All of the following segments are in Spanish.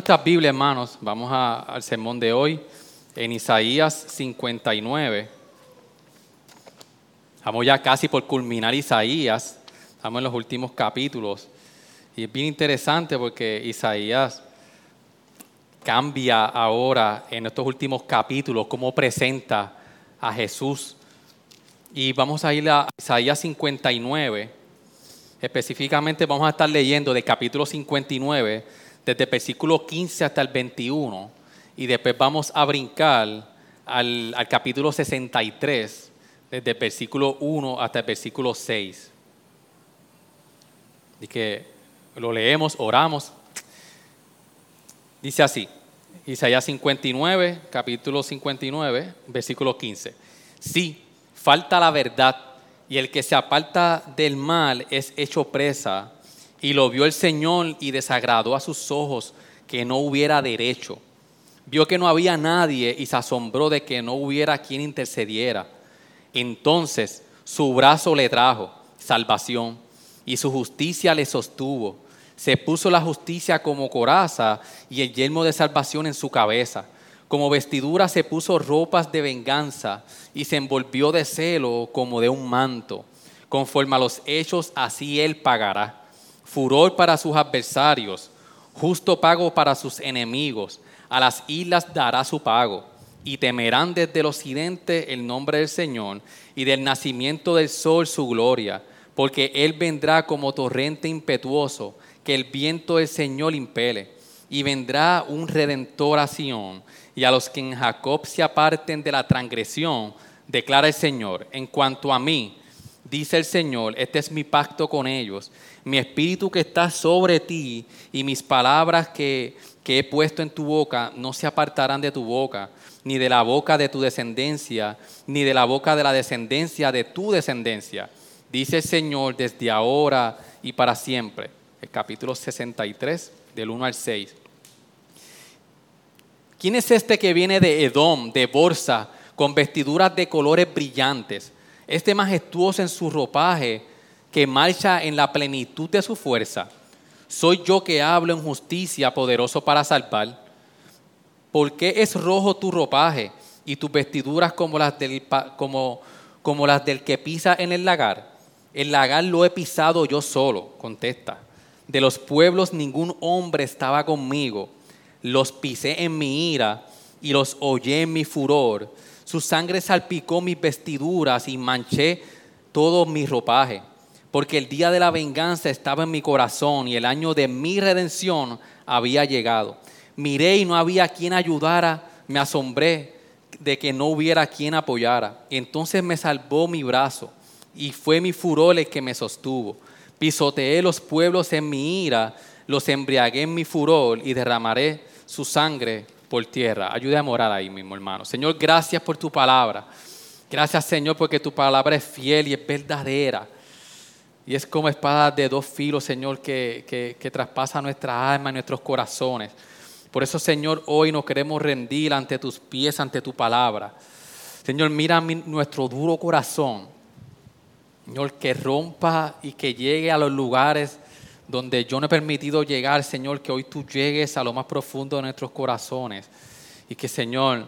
Abrimos nuestra Biblia, hermanos. Vamos al sermón de hoy en Isaías 59. Estamos ya casi por culminar Isaías. Estamos en los últimos capítulos. Y es bien interesante porque Isaías cambia ahora en estos últimos capítulos cómo presenta a Jesús. Y vamos a ir a Isaías 59. Específicamente vamos a estar leyendo de capítulo 59, desde el versículo 15 hasta el 21, y después vamos a brincar al, capítulo 63, desde el versículo 1 hasta el versículo 6. Y que lo leemos, oramos. Dice así, Isaías 59, capítulo 59, versículo 15. Sí, falta la verdad y el que se aparta del mal es hecho presa. Y lo vio el Señor y desagradó a sus ojos que no hubiera derecho. Vio que no había nadie y se asombró de que no hubiera quien intercediera. Entonces su brazo le trajo salvación y su justicia le sostuvo. Se puso la justicia como coraza y el yelmo de salvación en su cabeza. Como vestidura se puso ropas de venganza y se envolvió de celo como de un manto. Conforme a los hechos, así él pagará. Furor para sus adversarios, justo pago para sus enemigos. A las islas dará su pago y temerán desde el occidente el nombre del Señor y del nacimiento del sol su gloria, porque Él vendrá como torrente impetuoso, que el viento del Señor impele, y vendrá un redentor a Sión, y a los que en Jacob se aparten de la transgresión, declara el Señor, en cuanto a mí, dice el Señor, este es mi pacto con ellos, mi espíritu que está sobre ti y mis palabras que, que he puesto en tu boca no se apartarán de tu boca, ni de la boca de tu descendencia, ni de la boca de la descendencia de tu descendencia, dice el Señor desde ahora y para siempre. El capítulo 63, del 1 al 6. ¿Quién es este que viene de Edom, de Borsa, con vestiduras de colores brillantes? Este majestuoso en su ropaje, que marcha en la plenitud de su fuerza. Soy yo que hablo en justicia, poderoso para salvar. ¿Por qué es rojo tu ropaje y tus vestiduras como las del, como, como las del que pisa en el lagar? El lagar lo he pisado yo solo, contesta. De los pueblos ningún hombre estaba conmigo. Los pisé en mi ira y los hollé en mi furor. Su sangre salpicó mis vestiduras y manché todo mi ropaje. Porque el día de la venganza estaba en mi corazón y el año de mi redención había llegado. Miré y no había quien ayudara, me asombré de que no hubiera quien apoyara. Entonces me salvó mi brazo y fue mi furor el que me sostuvo. Pisoteé los pueblos en mi ira, los embriagué en mi furor y derramaré su sangre por tierra. Ayude a morar ahí mismo, hermano. Señor, gracias por tu palabra. Gracias, Señor, porque tu palabra es fiel y es verdadera. Y es como espada de dos filos, Señor, que, que, traspasa nuestra alma y nuestros corazones. Por eso, Señor, hoy nos queremos rendir ante tus pies, ante tu palabra. Señor, mira mi- nuestro duro corazón. Señor, que rompa y que llegue a los lugares donde yo no he permitido llegar, Señor, que hoy tú llegues a lo más profundo de nuestros corazones y que, Señor,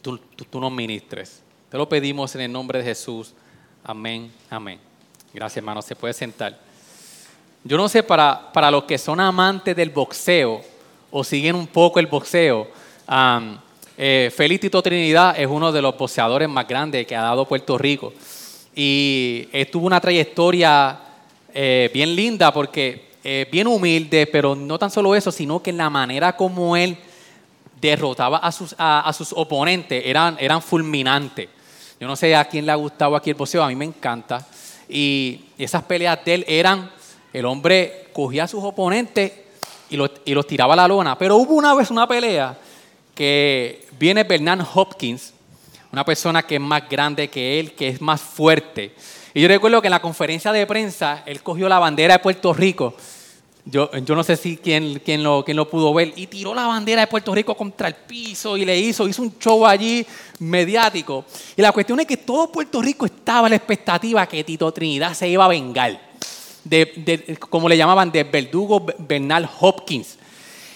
tú nos ministres. Te lo pedimos en el nombre de Jesús. Amén, amén. Gracias, hermano. Se puede sentar. Yo no sé para, para los que son amantes del boxeo o siguen un poco el boxeo, eh, Félix Tito Trinidad es uno de los boxeadores más grandes que ha dado Puerto Rico. Y eh, tuvo una trayectoria eh, bien linda porque eh, bien humilde, pero no tan solo eso, sino que la manera como él derrotaba a sus, a sus oponentes eran, eran fulminantes. Yo no sé a quién le ha gustado aquí el boxeo, a mí me encanta. Y esas peleas de él eran, el hombre cogía a sus oponentes y los, y los tiraba a la lona. Pero hubo una vez una pelea que viene Bernard Hopkins, una persona que es más grande que él, que es más fuerte. Y yo recuerdo que en la conferencia de prensa él cogió la bandera de Puerto Rico. Yo, yo no sé si quién, quién, lo, quién lo pudo ver. Y tiró la bandera de Puerto Rico contra el piso y le hizo, hizo un show allí mediático. Y la cuestión es que todo Puerto Rico estaba en la expectativa que Tito Trinidad se iba a vengar. De, como le llamaban, de verdugo Bernal Hopkins.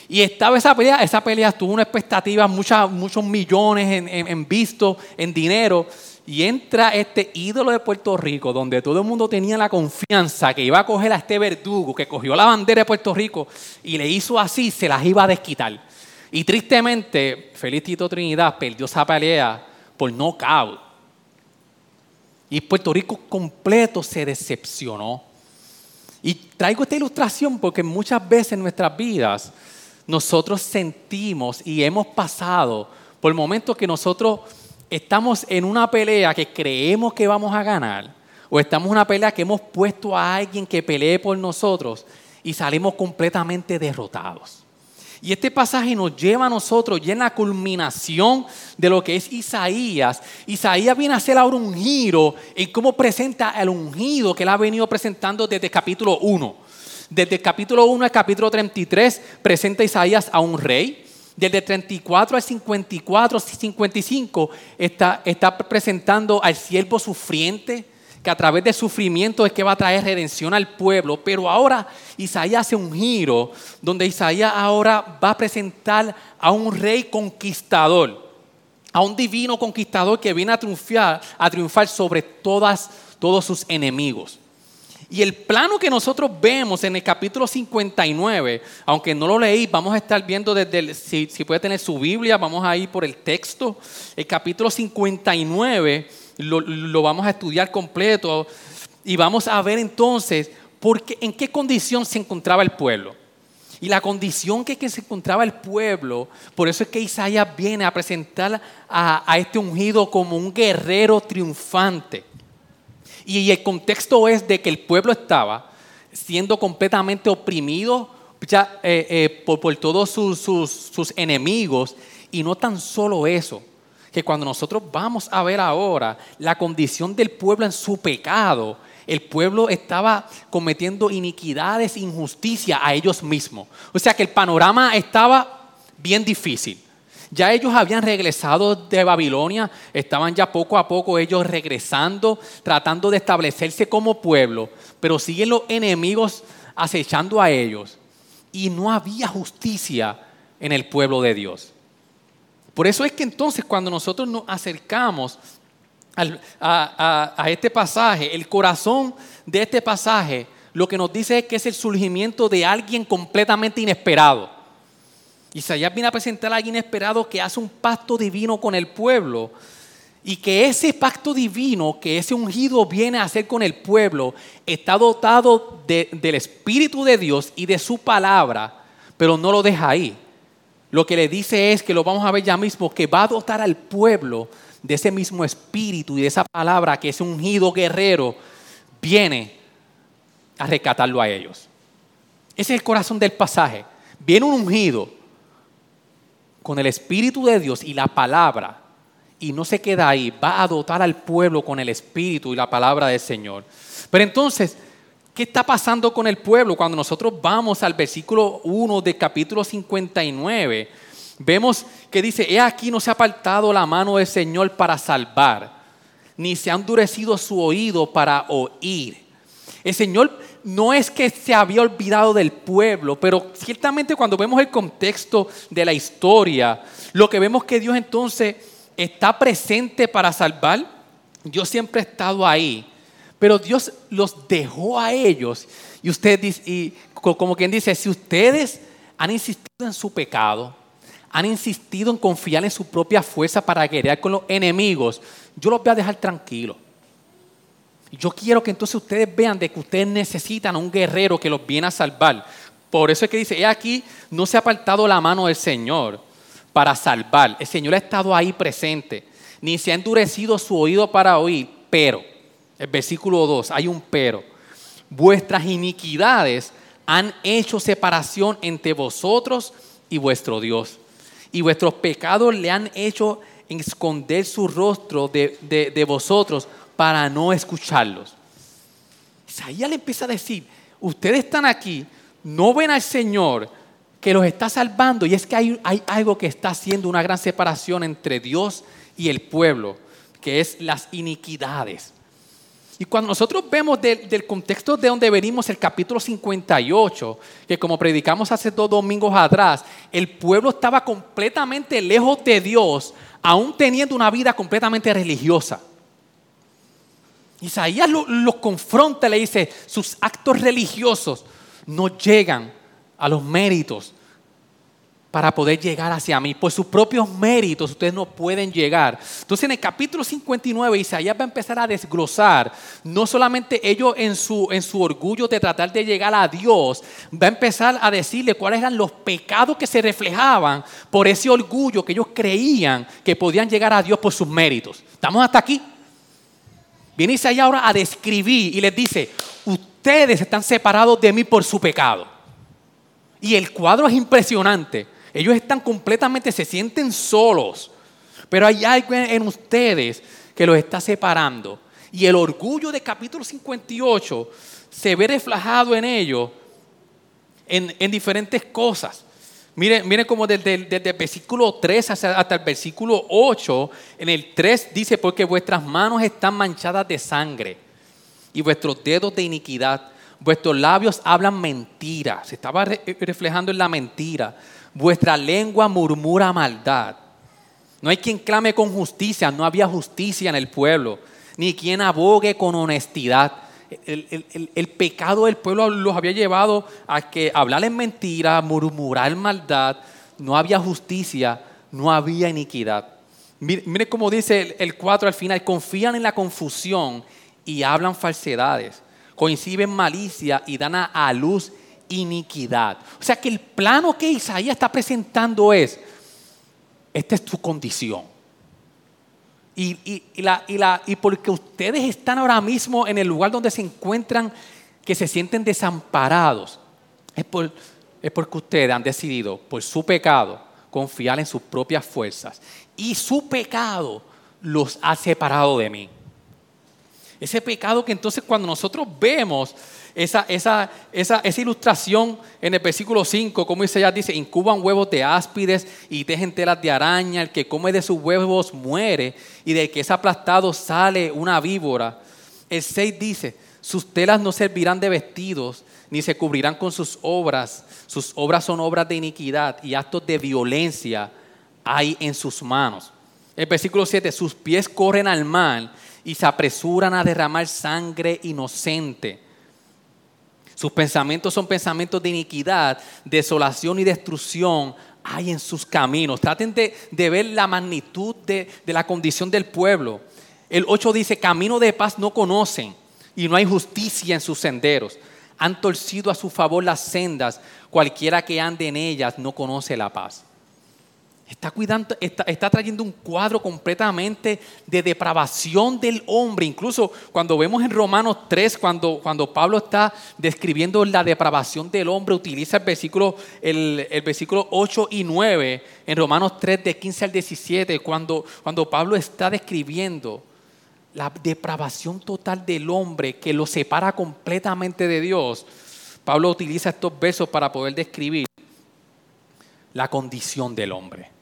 Y estaba esa pelea, esa pelea tuvo una expectativa, muchos millones en, en, en en dinero. Y entra este ídolo de Puerto Rico, donde todo el mundo tenía la confianza que iba a coger a este verdugo que cogió la bandera de Puerto Rico y le hizo así, se las iba a desquitar. Y tristemente, Feliz Tito Trinidad perdió esa pelea por nocaut. Y Puerto Rico completo se decepcionó. Y traigo esta ilustración porque muchas veces en nuestras vidas nosotros sentimos y hemos pasado por momentos que nosotros estamos en una pelea que creemos que vamos a ganar, o estamos en una pelea que hemos puesto a alguien que pelee por nosotros y salimos completamente derrotados. Y este pasaje nos lleva a nosotros ya en la culminación de lo que es Isaías. Isaías viene a hacer ahora un giro en cómo presenta el ungido que él ha venido presentando desde el capítulo 1. Desde el capítulo 1 al capítulo 33 presenta Isaías a un rey, desde 34 al 54, 55, está, está presentando al siervo sufriente, que a través del sufrimiento es que va a traer redención al pueblo. Pero ahora Isaías hace un giro donde Isaías ahora va a presentar a un rey conquistador, a un divino conquistador que viene a triunfar, a triunfar sobre todas, todos sus enemigos. Y el plano que nosotros vemos en el capítulo 59, aunque no lo leí, vamos a estar viendo desde, el, si, puede tener su Biblia, vamos a ir por el texto. El capítulo 59 lo, vamos a estudiar completo y vamos a ver entonces porque, en qué condición se encontraba el pueblo. Y la condición que, que, se encontraba el pueblo, por eso es que Isaías viene a presentar a, a este ungido como un guerrero triunfante. Y el contexto es de que el pueblo estaba siendo completamente oprimido ya, eh, eh, por, todos sus, sus enemigos. Y no tan solo eso, que cuando nosotros vamos a ver ahora la condición del pueblo en su pecado, el pueblo estaba cometiendo iniquidades, injusticia a ellos mismos. O sea que el panorama estaba bien difícil. Ya ellos habían regresado de Babilonia, estaban ya poco a poco ellos regresando, tratando de establecerse como pueblo, pero siguen los enemigos acechando a ellos. Y no había justicia en el pueblo de Dios. Por eso es que entonces cuando nosotros nos acercamos a, este pasaje, el corazón de este pasaje lo que nos dice es que es el surgimiento de alguien completamente inesperado. Isaías viene a presentar a alguien inesperado que hace un pacto divino con el pueblo y que ese pacto divino, que ese ungido viene a hacer con el pueblo, está dotado del Espíritu de Dios y de su palabra, pero no lo deja ahí. Lo que le dice es que lo vamos a ver ya mismo, que va a dotar al pueblo de ese mismo espíritu y de esa palabra que ese ungido guerrero viene a rescatarlo a ellos. Ese es el corazón del pasaje. Viene un ungido con el Espíritu de Dios y la palabra, y no se queda ahí, va a dotar al pueblo con el Espíritu y la palabra del Señor. Pero entonces, ¿qué está pasando con el pueblo? Cuando nosotros vamos al versículo 1 del capítulo 59, vemos que dice, he aquí no se ha apartado la mano del Señor para salvar, ni se ha endurecido su oído para oír. El Señor no es que se había olvidado del pueblo, pero ciertamente cuando vemos el contexto de la historia, lo que vemos que Dios entonces está presente para salvar, Dios siempre ha estado ahí, pero Dios los dejó a ellos. Y usted dice, y como quien dice, si ustedes han insistido en su pecado, han insistido en confiar en su propia fuerza para guerrear con los enemigos, yo los voy a dejar tranquilos. Yo quiero que entonces ustedes vean de que ustedes necesitan a un guerrero que los viene a salvar. Por eso es que dice, he aquí, no se ha apartado la mano del Señor para salvar. El Señor ha estado ahí presente, ni se ha endurecido su oído para oír, pero, el versículo 2, hay un pero. Vuestras iniquidades han hecho separación entre vosotros y vuestro Dios. Y vuestros pecados le han hecho esconder su rostro de, de vosotros para no escucharlos. Isaías le empieza a decir, ustedes están aquí, no ven al Señor que los está salvando y es que hay, hay algo que está haciendo una gran separación entre Dios y el pueblo, que es las iniquidades. Y cuando nosotros vemos del contexto de donde venimos el capítulo 58, que como predicamos hace dos domingos atrás, el pueblo estaba completamente lejos de Dios, aún teniendo una vida completamente religiosa. Isaías los confronta, le dice, sus actos religiosos no llegan a los méritos para poder llegar hacia mí. Por sus propios méritos ustedes no pueden llegar. Entonces en el capítulo 59 Isaías va a empezar a desglosar, no solamente ellos en su, en su orgullo de tratar de llegar a Dios, va a empezar a decirle cuáles eran los pecados que se reflejaban por ese orgullo que ellos creían que podían llegar a Dios por sus méritos. ¿Estamos hasta aquí? Viene Isaías ahora a describir y les dice, ustedes están separados de mí por su pecado. Y el cuadro es impresionante. Ellos están completamente, se sienten solos. Pero hay algo en ustedes que los está separando. Y el orgullo del capítulo 58 se ve reflejado en ellos en, diferentes cosas. Miren, como desde, el versículo 3 hasta, el versículo 8, en el 3 dice, porque vuestras manos están manchadas de sangre y vuestros dedos de iniquidad. Vuestros labios hablan mentira. Se estaba reflejando en la mentira. Vuestra lengua murmura maldad. No hay quien clame con justicia, no había justicia en el pueblo, ni quien abogue con honestidad. El, pecado del pueblo los había llevado a que hablar en mentira, murmurar maldad, no había justicia, no había iniquidad. Mire, cómo dice el 4 al final, confían en la confusión y hablan falsedades, coinciden malicia y dan a luz iniquidad. O sea que el plano que Isaías está presentando es, esta es tu condición. Y, la, y, porque ustedes están ahora mismo en el lugar donde se encuentran, que se sienten desamparados, es, por, es porque ustedes han decidido, por su pecado, confiar en sus propias fuerzas. Y su pecado los ha separado de mí. Ese pecado que entonces cuando nosotros vemos esa, esa, esa, esa ilustración en el versículo 5, como ya dice, incuban huevos de áspides y tejen telas de araña, el que come de sus huevos muere y de que es aplastado sale una víbora. El 6 dice, sus telas no servirán de vestidos, ni se cubrirán con sus obras. Sus obras son obras de iniquidad y actos de violencia hay en sus manos. El versículo 7, sus pies corren al mal y se apresuran a derramar sangre inocente. Sus pensamientos son pensamientos de iniquidad, desolación y destrucción hay en sus caminos. Traten de, ver la magnitud de, de, la condición del pueblo. El 8 dice, camino de paz no conocen y no hay justicia en sus senderos. Han torcido a su favor las sendas, cualquiera que ande en ellas no conoce la paz. Está, cuidando, está, trayendo un cuadro completamente de depravación del hombre. Incluso cuando vemos en Romanos 3, cuando, cuando Pablo está describiendo la depravación del hombre, utiliza el versículo, el, versículo 8 y 9 en Romanos 3, de 15 al 17, cuando, cuando Pablo está describiendo la depravación total del hombre que lo separa completamente de Dios. Pablo utiliza estos versos para poder describir la condición del hombre.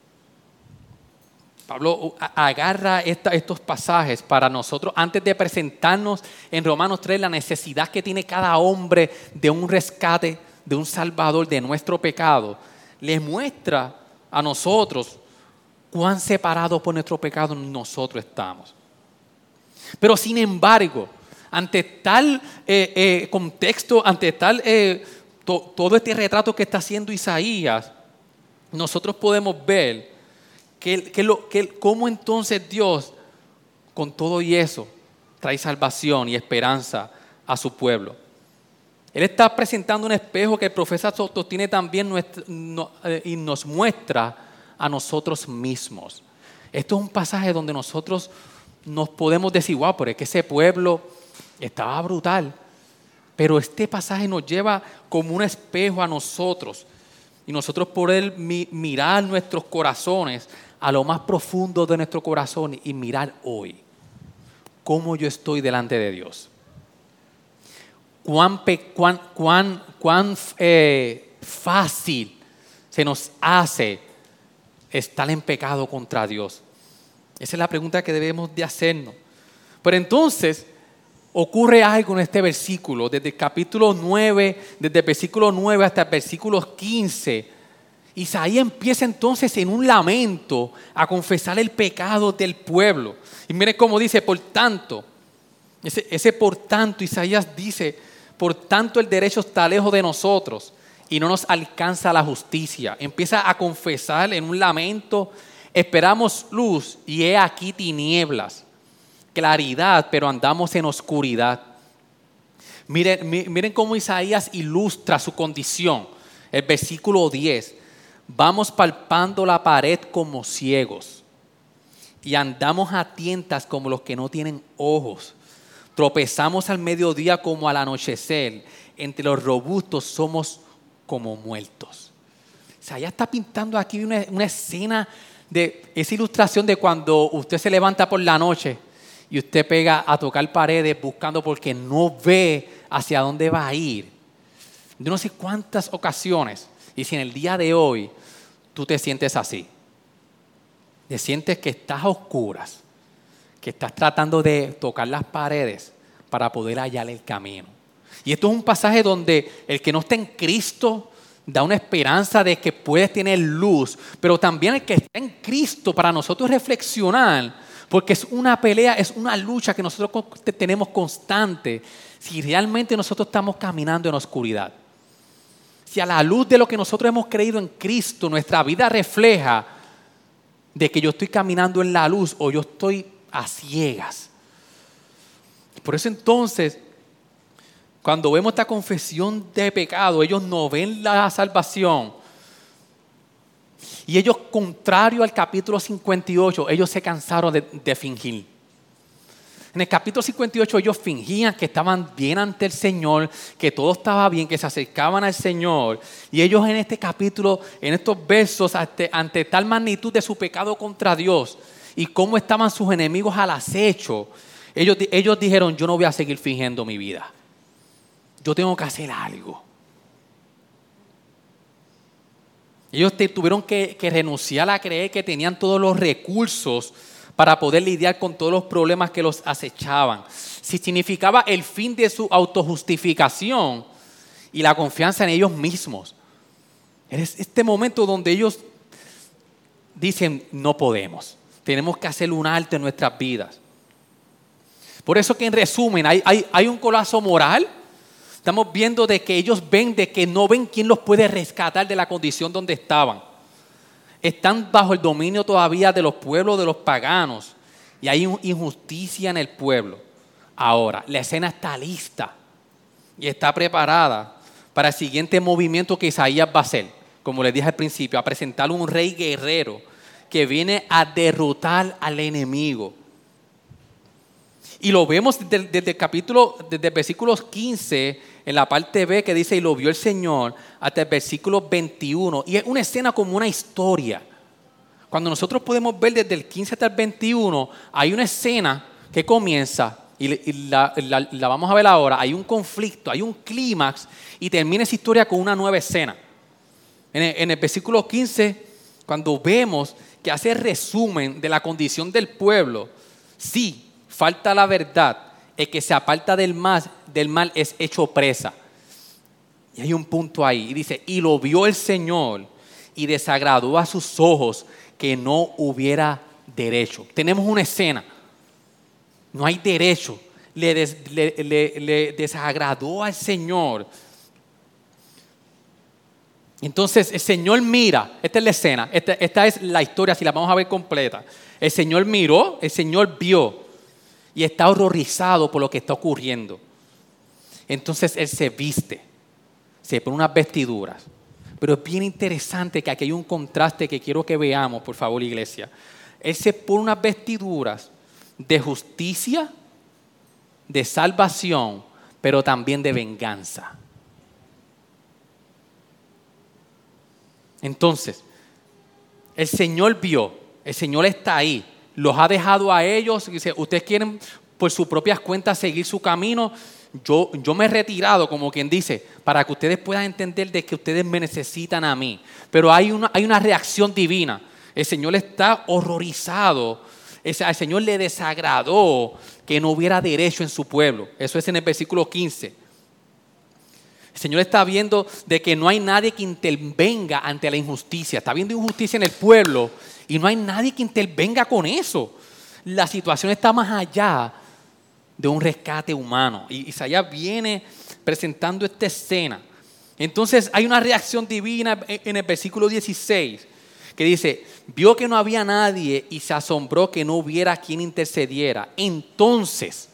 Pablo agarra estos pasajes para nosotros, antes de presentarnos en Romanos 3 la necesidad que tiene cada hombre de un rescate, de un salvador de nuestro pecado, le muestra a nosotros cuán separados por nuestro pecado nosotros estamos. Pero sin embargo, ante tal eh, eh, contexto, ante tal eh, todo este retrato que está haciendo Isaías, nosotros podemos ver que, cómo entonces Dios, con todo y eso, trae salvación y esperanza a su pueblo. Él está presentando un espejo que el profeta tiene también eh, y nos muestra a nosotros mismos. Esto es un pasaje donde nosotros nos podemos decir, wow, pero es que ese pueblo estaba brutal. Pero este pasaje nos lleva como un espejo a nosotros y nosotros poder mirar nuestros corazones a lo más profundo de nuestro corazón y mirar hoy cómo yo estoy delante de Dios. Cuán, cuán, cuán, cuán eh, fácil se nos hace estar en pecado contra Dios. Esa es la pregunta que debemos de hacernos. Pero entonces ocurre algo en este versículo, desde el capítulo 9, desde el versículo 9 hasta el versículo 15. Isaías empieza entonces en un lamento a confesar el pecado del pueblo. Y mire cómo dice, por tanto, ese, ese por tanto, Isaías dice, por tanto el derecho está lejos de nosotros y no nos alcanza la justicia. Empieza a confesar en un lamento Esperamos luz y he aquí tinieblas, claridad, pero andamos en oscuridad. Miren, miren cómo Isaías ilustra su condición. El versículo 10. Vamos palpando la pared como ciegos y andamos a tientas como los que no tienen ojos. Tropezamos al mediodía como al anochecer. Entre los robustos somos como muertos. Isaías está pintando aquí una, escena de esa ilustración de cuando usted se levanta por la noche y usted pega a tocar paredes buscando porque no ve hacia dónde va a ir. Yo no sé cuántas ocasiones, y si en el día de hoy tú te sientes así, te sientes que estás a oscuras, que estás tratando de tocar las paredes para poder hallar el camino. Y esto es un pasaje donde el que no está en Cristo da una esperanza de que puedes tener luz, pero también el que está en Cristo para nosotros reflexionar, porque es una pelea, es una lucha que nosotros tenemos constante, si realmente nosotros estamos caminando en oscuridad. Si a la luz de lo que nosotros hemos creído en Cristo, nuestra vida refleja de que yo estoy caminando en la luz o yo estoy a ciegas. Por eso entonces cuando vemos esta confesión de pecado, ellos no ven la salvación. Y ellos, contrario al capítulo 58, ellos se cansaron de, fingir. En el capítulo 58 ellos fingían que estaban bien ante el Señor, que todo estaba bien, que se acercaban al Señor. Y ellos en este capítulo, en estos versos, ante, tal magnitud de su pecado contra Dios y cómo estaban sus enemigos al acecho, ellos, ellos dijeron, yo no voy a seguir fingiendo mi vida yo tengo que hacer algo. Ellos tuvieron que, renunciar a creer que tenían todos los recursos para poder lidiar con todos los problemas que los acechaban. Si significaba el fin de su autojustificación y la confianza en ellos mismos. Es este momento donde ellos dicen, no podemos, tenemos que hacer un alto en nuestras vidas. Por eso que en resumen hay, hay un colapso moral, Estamos viendo de que ellos ven de que no ven quién los puede rescatar de la condición donde estaban. Están bajo el dominio todavía de los pueblos, de los paganos. Y hay injusticia en el pueblo. Ahora, la escena está lista y está preparada para el siguiente movimiento que Isaías va a hacer. Como les dije al principio, a presentar un rey guerrero que viene a derrotar al enemigo. Y lo vemos desde, el capítulo, desde el versículo 15 en la parte B que dice, y lo vio el Señor, hasta el versículo 21. Y es una escena como una historia. Cuando nosotros podemos ver desde el 15 hasta el 21, hay una escena que comienza, y, la, vamos a ver ahora, hay un conflicto, hay un clímax, y termina esa historia con una nueva escena. En el, en el versículo 15, cuando vemos que hace resumen de la condición del pueblo, sí, falta la verdad, el que se aparta del mal, del mal es hecho presa. Y hay un punto ahí, y dice, y lo vio el Señor y desagradó a sus ojos que no hubiera derecho. Tenemos una escena, no hay derecho. Le, desagradó al Señor. Entonces el Señor mira, esta es la escena, esta, esta es la historia, si la vamos a ver completa. El Señor miró, el Señor vio y está horrorizado por lo que está ocurriendo. Entonces él se viste, se pone unas vestiduras. Pero es bien interesante que aquí hay un contraste que quiero que veamos, por favor, iglesia. Él se pone unas vestiduras de justicia, de salvación, pero también de venganza. Entonces, el Señor vio, el Señor está ahí, los ha dejado a ellos, dice, ustedes quieren por sus propias cuentas seguir su camino, yo, yo me he retirado, como quien dice, para que ustedes puedan entender de que ustedes me necesitan a mí. Pero hay una, hay una reacción divina. El Señor está horrorizado. Al Señor le desagradó que no hubiera derecho en su pueblo. Eso es en el versículo 15. El Señor está viendo de que no hay nadie que intervenga ante la injusticia. Está viendo injusticia en el pueblo y no hay nadie que intervenga con eso. La situación está más allá de un rescate humano. Y Isaías viene presentando esta escena. Entonces hay una reacción divina en el versículo 16 que dice, vio que no había nadie y se asombró que no hubiera quien intercediera. Entonces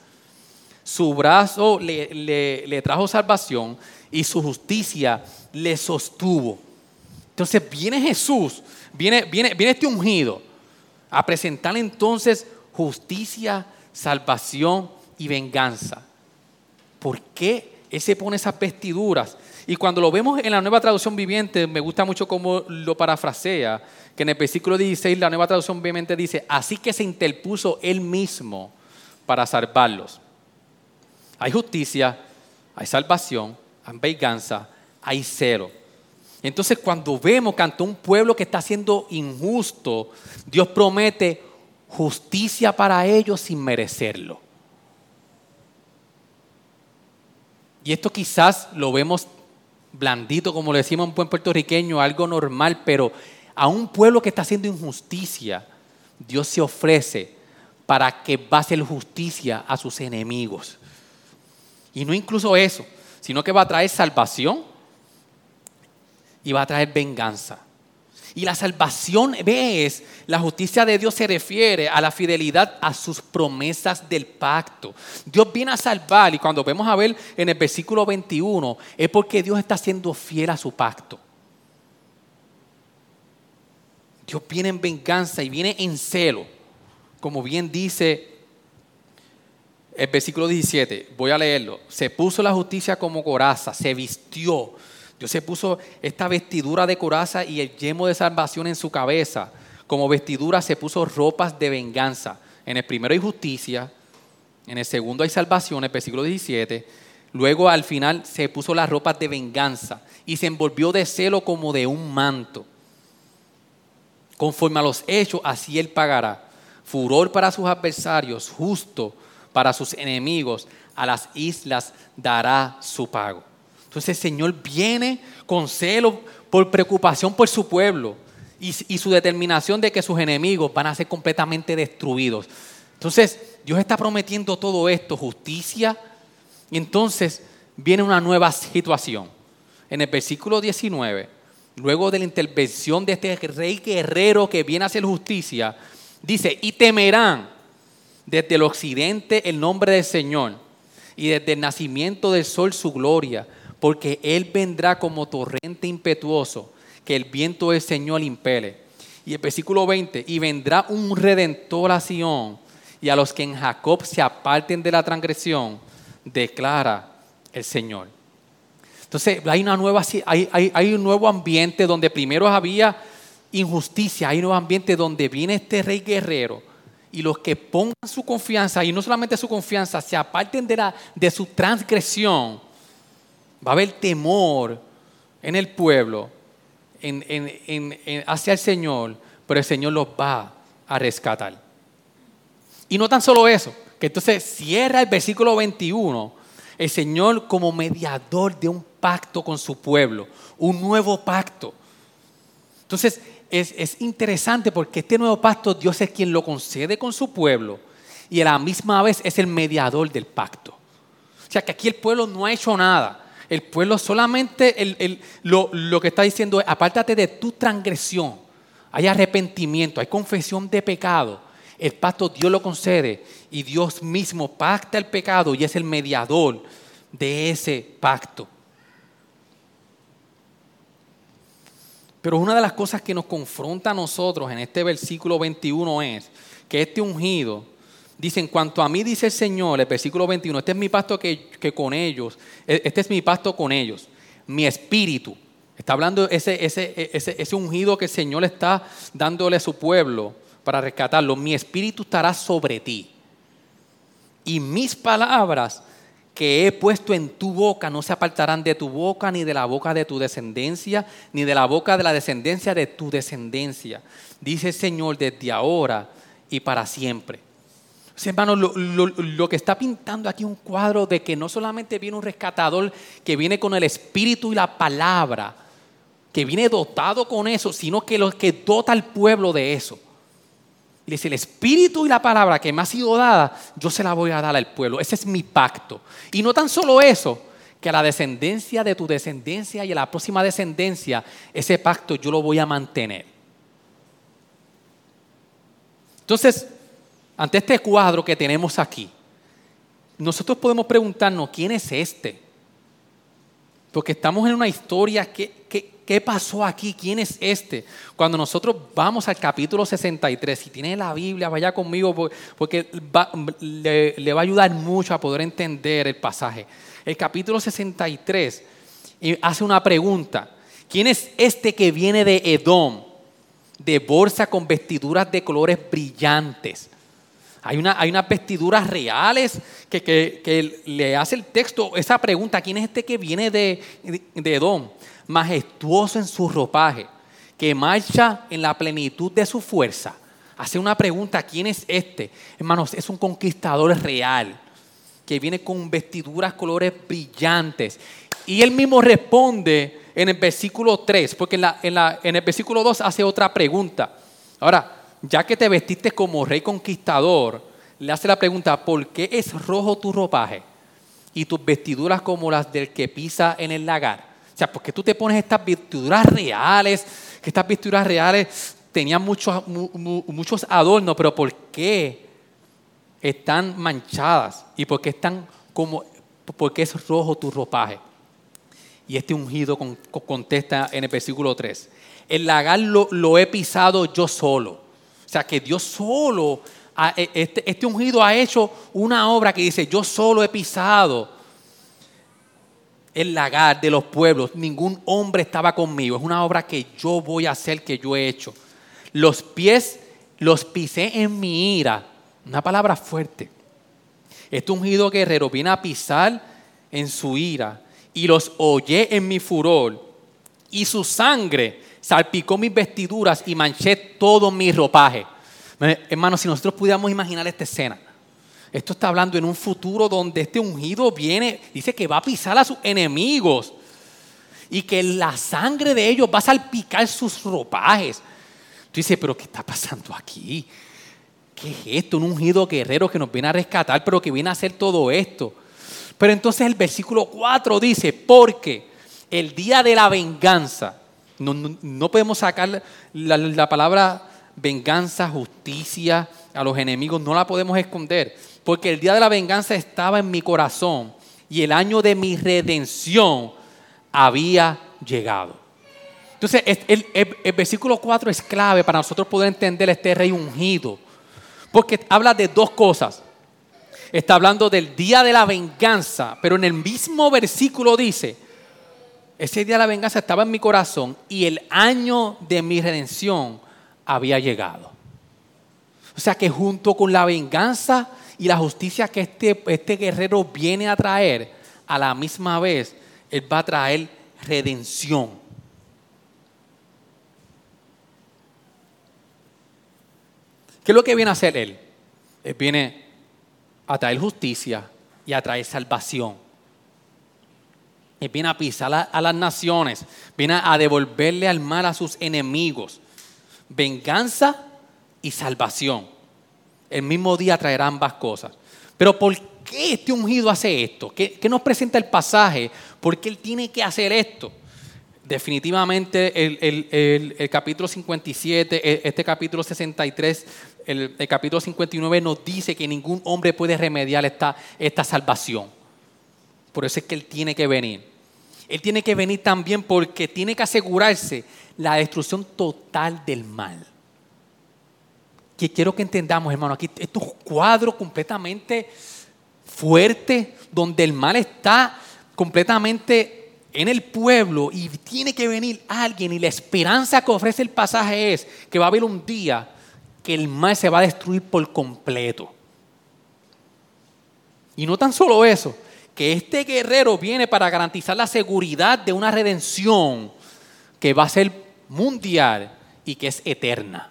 su brazo le, trajo salvación y su justicia le sostuvo. Entonces viene Jesús, viene, viene, viene este ungido a presentar entonces justicia, salvación y venganza. ¿Por qué Él se pone esas vestiduras? Y cuando lo vemos en la nueva traducción viviente, me gusta mucho cómo lo parafrasea, que en el versículo 16 la nueva traducción viviente dice, así que se interpuso Él mismo para salvarlos. Hay justicia, hay salvación, hay venganza, hay cero. Entonces cuando vemos que ante un pueblo que está siendo injusto, Dios promete justicia para ellos sin merecerlo. Y esto quizás lo vemos blandito, como le decimos en buen puertorriqueño, algo normal, pero a un pueblo que está haciendo injusticia, Dios se ofrece para que va a hacer justicia a sus enemigos. Y no incluso eso, sino que va a traer salvación y va a traer venganza. Y la salvación, ves, la justicia de Dios se refiere a la fidelidad a sus promesas del pacto. Dios viene a salvar y cuando vemos a ver en el versículo 21 es porque Dios está siendo fiel a su pacto. Dios viene en venganza y viene en celo. Como bien dice el versículo 17, voy a leerlo. Se puso la justicia como coraza, se vistió Dios se puso esta vestidura de coraza y el yemo de salvación en su cabeza. Como vestidura se puso ropas de venganza. En el primero hay justicia, en el segundo hay salvación, en el versículo 17. Luego al final se puso las ropas de venganza y se envolvió de celo como de un manto. Conforme a los hechos, así él pagará. Furor para sus adversarios, justo para sus enemigos. A las islas dará su pago. Entonces el Señor viene con celo por preocupación por su pueblo y, su determinación de que sus enemigos van a ser completamente destruidos. Entonces Dios está prometiendo todo esto, justicia, y entonces viene una nueva situación. En el versículo 19, luego de la intervención de este rey guerrero que viene a hacer justicia, dice, y temerán desde el occidente el nombre del Señor y desde el nacimiento del sol su gloria porque Él vendrá como torrente impetuoso, que el viento del Señor impele. Y el versículo 20, y vendrá un redentor a Sion, y a los que en Jacob se aparten de la transgresión, declara el Señor. Entonces hay, una nueva, hay, un nuevo ambiente donde primero había injusticia, hay un nuevo ambiente donde viene este rey guerrero y los que pongan su confianza, y no solamente su confianza, se aparten de su transgresión, Va a haber temor en el pueblo hacia el Señor, pero el Señor los va a rescatar. Y no tan solo eso, que entonces cierra el versículo 21, el Señor como mediador de un pacto con su pueblo, un nuevo pacto. Entonces es, es interesante porque este nuevo pacto Dios es quien lo concede con su pueblo y a la misma vez es el mediador del pacto. O sea que aquí el pueblo no ha hecho nada. El pueblo solamente lo, lo que está diciendo es, apártate de tu transgresión. Hay arrepentimiento, hay confesión de pecado. El pacto Dios lo concede y Dios mismo pacta el pecado y es el mediador de ese pacto. Pero una de las cosas que nos confronta a nosotros en este versículo 21 es que este ungido Dice, en cuanto a mí, dice el Señor, el versículo 21, este es mi pacto que, con ellos, e, este es mi pacto con ellos, mi espíritu. Está hablando ese, ese, ese ungido que el Señor está dándole a su pueblo para rescatarlo. Mi espíritu estará sobre ti. Y mis palabras que he puesto en tu boca no se apartarán de tu boca, ni de la boca de tu descendencia, ni de la boca de la descendencia de tu descendencia. Dice el Señor desde ahora y para siempre. Hermano, lo, lo, que está pintando aquí un cuadro de que no solamente viene un rescatador que viene con el espíritu y la palabra, que viene dotado con eso, sino que lo que dota al pueblo de eso. Y dice, el espíritu y la palabra que me ha sido dada, yo se la voy a dar al pueblo. Ese es mi pacto. Y no tan solo eso, que a la descendencia de tu descendencia y a la próxima descendencia, ese pacto yo lo voy a mantener. Entonces, ante este cuadro que tenemos aquí, nosotros podemos preguntarnos, ¿quién es este? Porque estamos en una historia que, ¿Qué pasó aquí? ¿Quién es este? Cuando nosotros vamos al capítulo 63, si tiene la Biblia, vaya conmigo porque le, va a ayudar mucho a poder entender el pasaje. El capítulo 63 hace una pregunta. ¿Quién es este que viene de Edom? De bolsa con vestiduras de colores brillantes. Hay, una, hay unas vestiduras reales que, le hace el texto esa pregunta. ¿Quién es este que viene de, de Edom? majestuoso en su ropaje, que marcha en la plenitud de su fuerza. Hace una pregunta, ¿quién es este? Hermanos, es un conquistador real, que viene con vestiduras colores brillantes. Y él mismo responde en el versículo 3, porque en, la, en, la, en el versículo 2 hace otra pregunta. Ahora, ya que te vestiste como rey conquistador, le hace la pregunta, ¿por qué es rojo tu ropaje y tus vestiduras como las del que pisa en el lagar? O sea, porque tú te pones estas vestiduras reales, que estas vestiduras reales tenían muchos, muchos adornos, pero ¿por qué están manchadas? ¿Y por qué están como, porque es rojo tu ropaje? Y este ungido contesta en el versículo 3. El lagar lo, he pisado yo solo. Sea, que Dios solo, e, este, este ungido ha hecho una obra que dice, yo solo he pisado el lagar de los pueblos, ningún hombre estaba conmigo. Es una obra que yo voy a hacer, que yo he hecho. Los pies los pisé en mi ira. Una palabra fuerte. Este ungido guerrero viene a pisar en su ira y los hollé en mi furor. Y su sangre salpicó mis vestiduras y manché todo mi ropaje. Hermanos, si nosotros pudiéramos imaginar esta escena, esto está hablando en un futuro donde este ungido viene, dice que va a pisar a sus enemigos y que la sangre de ellos va a salpicar sus ropajes. Tú dices, pero ¿qué está pasando aquí? ¿Qué es esto? Un ungido guerrero que nos viene a rescatar, pero que viene a hacer todo esto. Pero entonces el versículo 4 dice, porque el día de la venganza, no, podemos sacar la palabra venganza, justicia a los enemigos, no la podemos esconder porque el día de la venganza estaba en mi corazón y el año de mi redención había llegado. Entonces, el, versículo 4 es clave para nosotros poder entender este rey ungido, porque habla de dos cosas. Está hablando del día de la venganza, pero en el mismo versículo dice, ese día de la venganza estaba en mi corazón y el año de mi redención había llegado. O sea que junto con la venganza y la justicia que este, este guerrero viene a traer, a la misma vez, Él va a traer redención. ¿Qué es lo que viene a hacer Él? Él viene a traer justicia y a traer salvación. Él viene a pisar a, las naciones, viene a devolverle al mal a sus enemigos. Venganza y salvación. El mismo día traerá ambas cosas. Pero ¿por qué este ungido hace esto? ¿Qué, nos presenta el pasaje? ¿Por qué él tiene que hacer esto? Definitivamente el, capítulo 57, este capítulo 63, el, capítulo 59 nos dice que ningún hombre puede remediar esta salvación. Por eso es que él tiene que venir. Él tiene que venir también porque tiene que asegurarse la destrucción total del mal que quiero que entendamos, hermano, aquí esto es un cuadro completamente fuerte, donde el mal está completamente en el pueblo y tiene que venir alguien y la esperanza que ofrece el pasaje es que va a haber un día que el mal se va a destruir por completo. Y no tan solo eso, que este guerrero viene para garantizar la seguridad de una redención que va a ser mundial y que es eterna.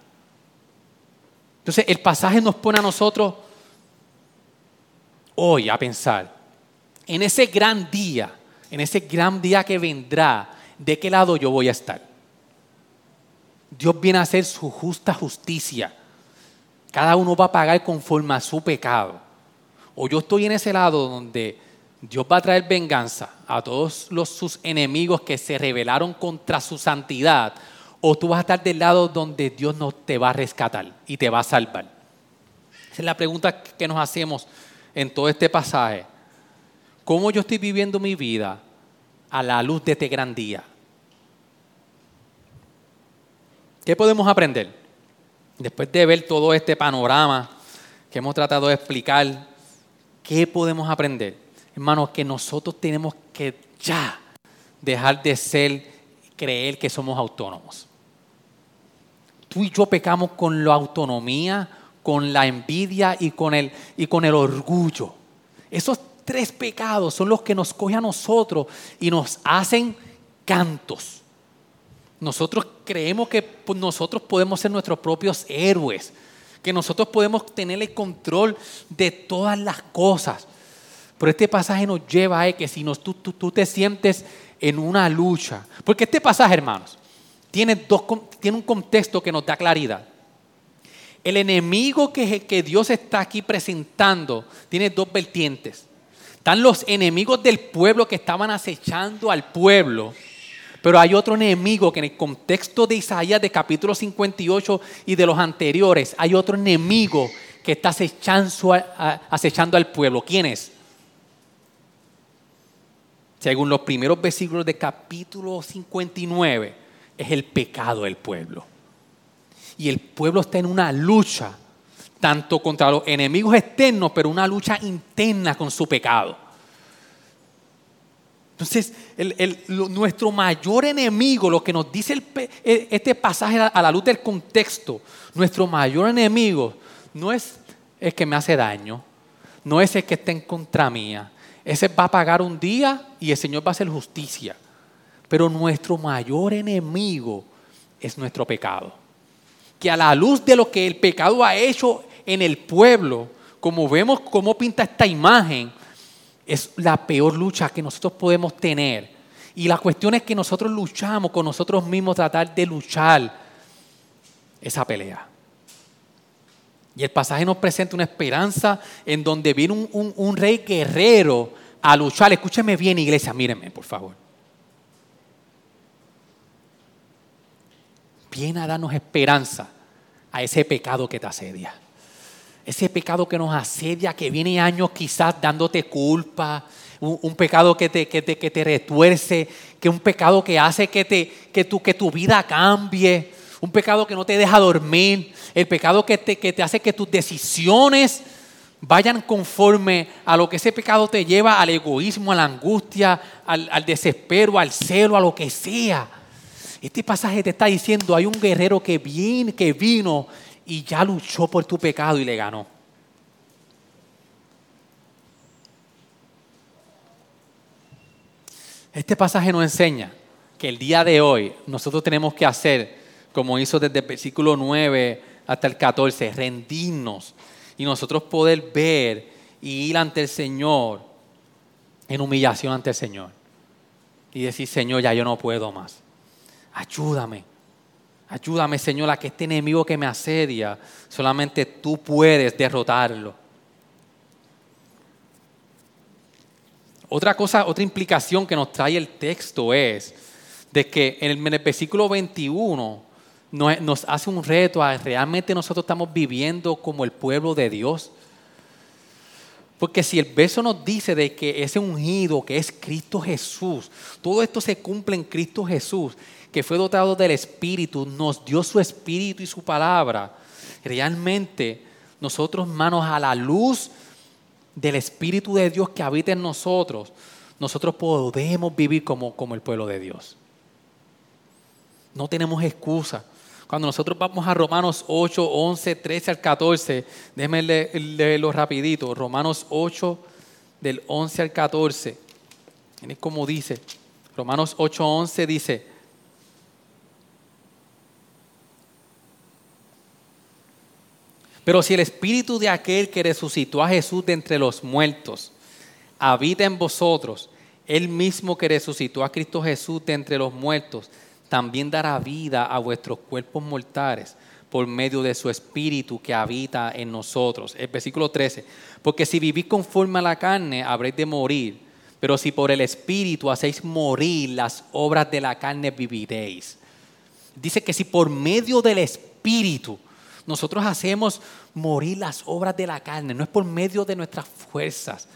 Entonces el pasaje nos pone a nosotros hoy a pensar en ese gran día, en ese gran día que vendrá, ¿de qué lado yo voy a estar? Dios viene a hacer su justa justicia. Cada uno va a pagar conforme a su pecado. O yo estoy en ese lado donde Dios va a traer venganza a todos los, sus enemigos que se rebelaron contra su santidad. O tú vas a estar del lado donde Dios no te va a rescatar y te va a salvar. Esa es la pregunta que nos hacemos en todo este pasaje. ¿Cómo yo estoy viviendo mi vida a la luz de este gran día? ¿Qué podemos aprender? Después de ver todo este panorama que hemos tratado de explicar, ¿qué podemos aprender? Hermanos, que nosotros tenemos que ya dejar de ser, creer que somos autónomos. Tú y yo pecamos con la autonomía, con la envidia y con el, y con el orgullo. Esos tres pecados son los que nos cogen a nosotros y nos hacen cantos. Nosotros creemos que nosotros podemos ser nuestros propios héroes, que nosotros podemos tener el control de todas las cosas. Pero este pasaje nos lleva a que si tú, te sientes en una lucha, porque este pasaje, hermanos, tiene, un contexto que nos da claridad. El enemigo que, Dios está aquí presentando tiene dos vertientes. Están los enemigos del pueblo que estaban acechando al pueblo pero hay otro enemigo que en el contexto de Isaías de capítulo 58 y de los anteriores, hay otro enemigo que está acechando, al pueblo. ¿Quién es? Según los primeros versículos de capítulo 59, es el pecado del pueblo. Y el pueblo está en una lucha, tanto contra los enemigos externos, pero una lucha interna con su pecado. Entonces, nuestro mayor enemigo, lo que nos dice e, este pasaje a la luz del contexto, nuestro mayor enemigo no es el que me hace daño, no es el que está en contra mía. Ese va a pagar un día y el Señor va a hacer justicia. Pero nuestro mayor enemigo es nuestro pecado. Que a la luz de lo que el pecado ha hecho en el pueblo, como vemos cómo pinta esta imagen, es la peor lucha que nosotros podemos tener. Y la cuestión es que nosotros luchamos con nosotros mismos, tratar de luchar esa pelea. Y el pasaje nos presenta una esperanza en donde viene un, un rey guerrero a luchar. Escúcheme bien, iglesia, mírenme, por favor. Viene a darnos esperanza a ese pecado que te asedia ese pecado que nos asedia, que viene años quizás dándote culpa, un, pecado que te, que, te, que te, retuerce, que un pecado que hace que, te, que, tu, que tu vida cambie, un pecado que no te deja dormir, el pecado que te, que te hace que tus decisiones vayan conforme a lo que ese pecado te lleva al egoísmo, a la angustia, al, al desespero, al celo, a lo que sea. Este pasaje te está diciendo, hay un guerrero que, viene, que vino y ya luchó por tu pecado y le ganó. Este pasaje nos enseña que el día de hoy nosotros tenemos que hacer, como hizo desde el versículo 9 hasta el 14, rendirnos y nosotros poder ver y ir ante el Señor en humillación ante el Señor. Y decir, Señor, ya yo no puedo más. Ayúdame. Ayúdame, Señor, a que este enemigo que me asedia, solamente tú puedes derrotarlo. Otra cosa, otra implicación que nos trae el texto es de que en el, versículo 21 nos, hace un reto a realmente nosotros estamos viviendo como el pueblo de Dios. Porque si el verso nos dice de que ese ungido que es Cristo Jesús, todo esto se cumple en Cristo Jesús, que fue dotado del Espíritu, nos dio su Espíritu y su palabra. realmente nosotros, manos a la luz del Espíritu de Dios que habita en nosotros, nosotros podemos vivir como, como el pueblo de Dios. No tenemos excusa. Cuando nosotros vamos a Romanos 8, 11, 13 al 14, déjenme leerlo rapidito. Romanos 8, del 11 al 14. Miren cómo dice. Romanos 8, 11 dice, Pero si el espíritu de aquel que resucitó a Jesús de entre los muertos habita en vosotros, él mismo que resucitó a Cristo Jesús de entre los muertos, también dará vida a vuestros cuerpos mortales por medio de su espíritu que habita en nosotros. El versículo 13, porque si vivís conforme a la carne, habréis de morir, pero si por el espíritu hacéis morir las obras de la carne, viviréis. Dice que si por medio del espíritu nosotros hacemos morir las obras de la carne, no es por medio de nuestras fuerzas,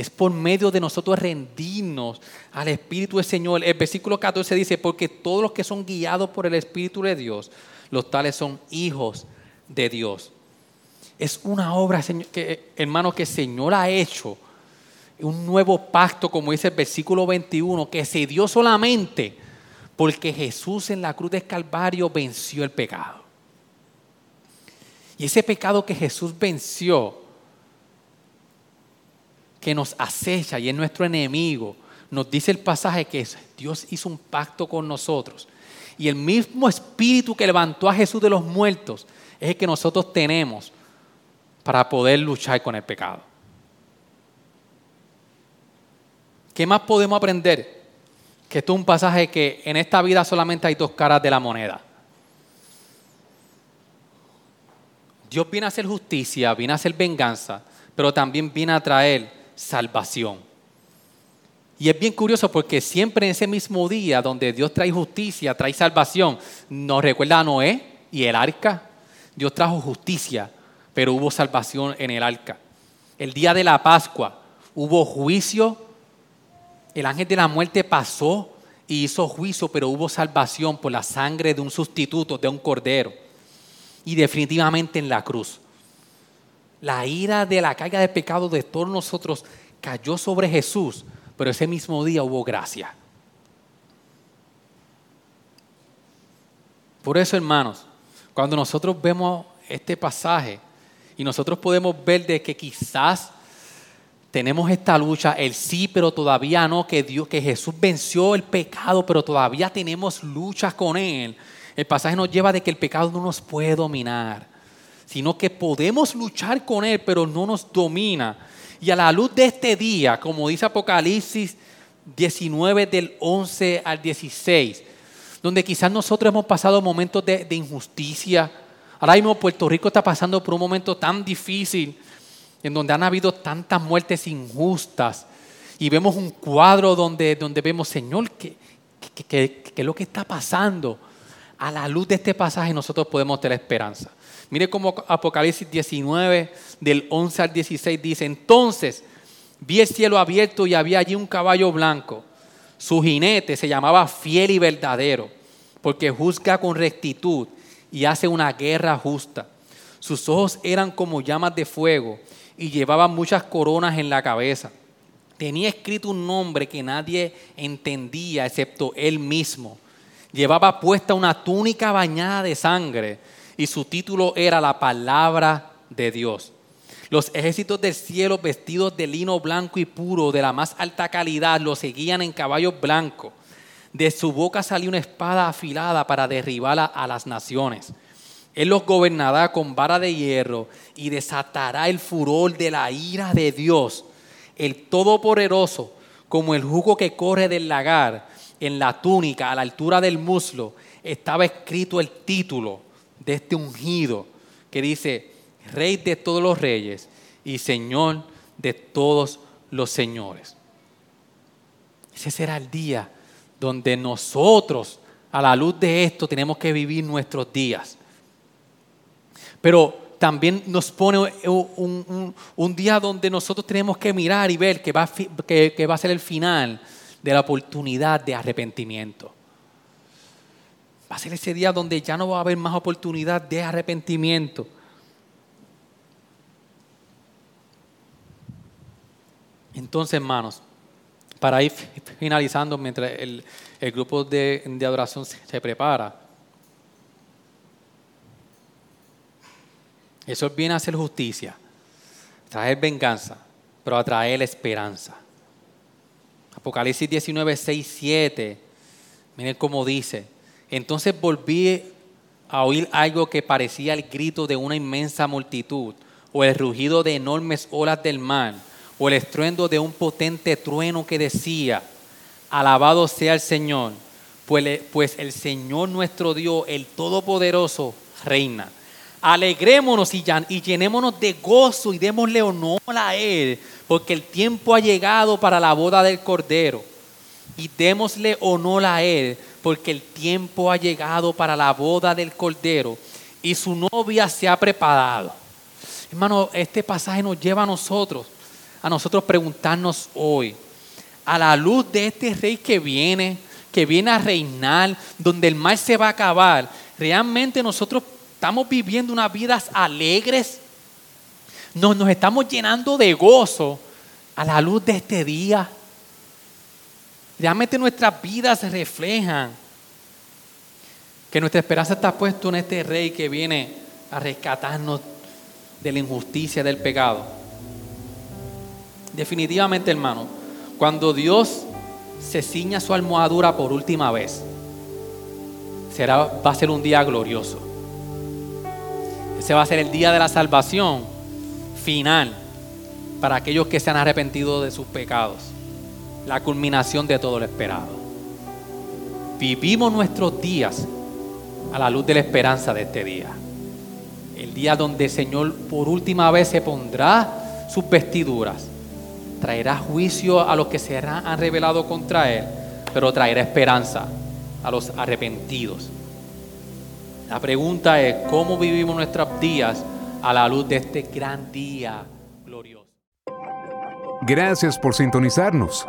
es por medio de nosotros rendirnos al Espíritu del Señor. El versículo 14 dice, porque todos los que son guiados por el Espíritu de Dios, los tales son hijos de Dios. Es una obra, que, hermano, que el Señor ha hecho. Un nuevo pacto, como dice el versículo 21, que se dio solamente porque Jesús en la cruz del Calvario venció el pecado. Y ese pecado que Jesús venció, que nos acecha y es nuestro enemigo, nos dice el pasaje que Dios hizo un pacto con nosotros. Y el mismo espíritu que levantó a Jesús de los muertos es el que nosotros tenemos para poder luchar con el pecado. ¿Qué más podemos aprender? Que esto es un pasaje que en esta vida solamente hay dos caras de la moneda. Dios viene a hacer justicia, viene a hacer venganza, pero también viene a traer salvación. Y es bien curioso porque siempre en ese mismo día donde Dios trae justicia, trae salvación, nos recuerda a Noé y el arca. Dios trajo justicia, pero hubo salvación en el arca. El día de la Pascua hubo juicio, el ángel de la muerte pasó y hizo juicio, pero hubo salvación por la sangre de un sustituto, de un cordero. Y definitivamente en la cruz la ira de la carga de pecado de todos nosotros cayó sobre Jesús, pero ese mismo día hubo gracia. Por eso, hermanos, cuando nosotros vemos este pasaje y nosotros podemos ver de que quizás tenemos esta lucha, el sí, pero todavía no, que Dios, que Jesús venció el pecado, pero todavía tenemos luchas con él. El pasaje nos lleva de que el pecado no nos puede dominar sino que podemos luchar con Él, pero no nos domina. Y a la luz de este día, como dice Apocalipsis 19 del 11 al 16, donde quizás nosotros hemos pasado momentos de, injusticia. Ahora mismo Puerto Rico está pasando por un momento tan difícil, en donde han habido tantas muertes injustas. Y vemos un cuadro donde, donde vemos, Señor, ¿qué, qué es lo que está pasando? A la luz de este pasaje nosotros podemos tener esperanza. Mire cómo Apocalipsis 19, del 11 al 16 dice, entonces vi el cielo abierto y había allí un caballo blanco. Su jinete se llamaba fiel y verdadero, porque juzga con rectitud y hace una guerra justa. Sus ojos eran como llamas de fuego y llevaba muchas coronas en la cabeza. Tenía escrito un nombre que nadie entendía excepto él mismo. Llevaba puesta una túnica bañada de sangre y su título era la palabra de Dios. Los ejércitos del cielo vestidos de lino blanco y puro de la más alta calidad lo seguían en caballos blancos. De su boca salió una espada afilada para derribar a, las naciones. Él los gobernará con vara de hierro y desatará el furor de la ira de Dios, el Todopoderoso, como el jugo que corre del lagar. En la túnica, a la altura del muslo, estaba escrito el título de este ungido que dice, Rey de todos los reyes y Señor de todos los señores. Ese será el día donde nosotros, a la luz de esto, tenemos que vivir nuestros días. Pero también nos pone un, día donde nosotros tenemos que mirar y ver que va, que va a ser el final de la oportunidad de arrepentimiento. Va a ser ese día donde ya no va a haber más oportunidad de arrepentimiento. Entonces, hermanos, para ir finalizando, mientras el, grupo de, adoración se, prepara, eso viene a hacer justicia, traer venganza, pero a traer esperanza. Apocalipsis 19, 6, 7, miren cómo dice entonces volví a oír algo que parecía el grito de una inmensa multitud, o el rugido de enormes olas del mar, o el estruendo de un potente trueno que decía, alabado sea el Señor, pues, pues el Señor nuestro Dios, el Todopoderoso, reina. Alegrémonos y, llenémonos de gozo y démosle honor a Él, porque el tiempo ha llegado para la boda del Cordero. Y démosle honor a Él, porque el tiempo ha llegado para la boda del Cordero y su novia se ha preparado. Hermano, este pasaje nos lleva a nosotros, a nosotros preguntarnos hoy, a la luz de este rey que viene, que viene a reinar, donde el mal se va a acabar, realmente nosotros estamos viviendo unas vidas alegres, nos, nos estamos llenando de gozo a la luz de este día. Realmente nuestras vidas reflejan que nuestra esperanza está puesta en este rey que viene a rescatarnos de la injusticia del pecado. Definitivamente, hermano, cuando Dios se ciña su almohadura por última vez, será, va a ser un día glorioso. Ese va a ser el día de la salvación final para aquellos que se han arrepentido de sus pecados. La culminación de todo lo esperado. Vivimos nuestros días a la luz de la esperanza de este día. El día donde el Señor por última vez se pondrá sus vestiduras, traerá juicio a los que se han revelado contra Él, pero traerá esperanza a los arrepentidos. La pregunta es, ¿cómo vivimos nuestros días a la luz de este gran día glorioso? Gracias por sintonizarnos.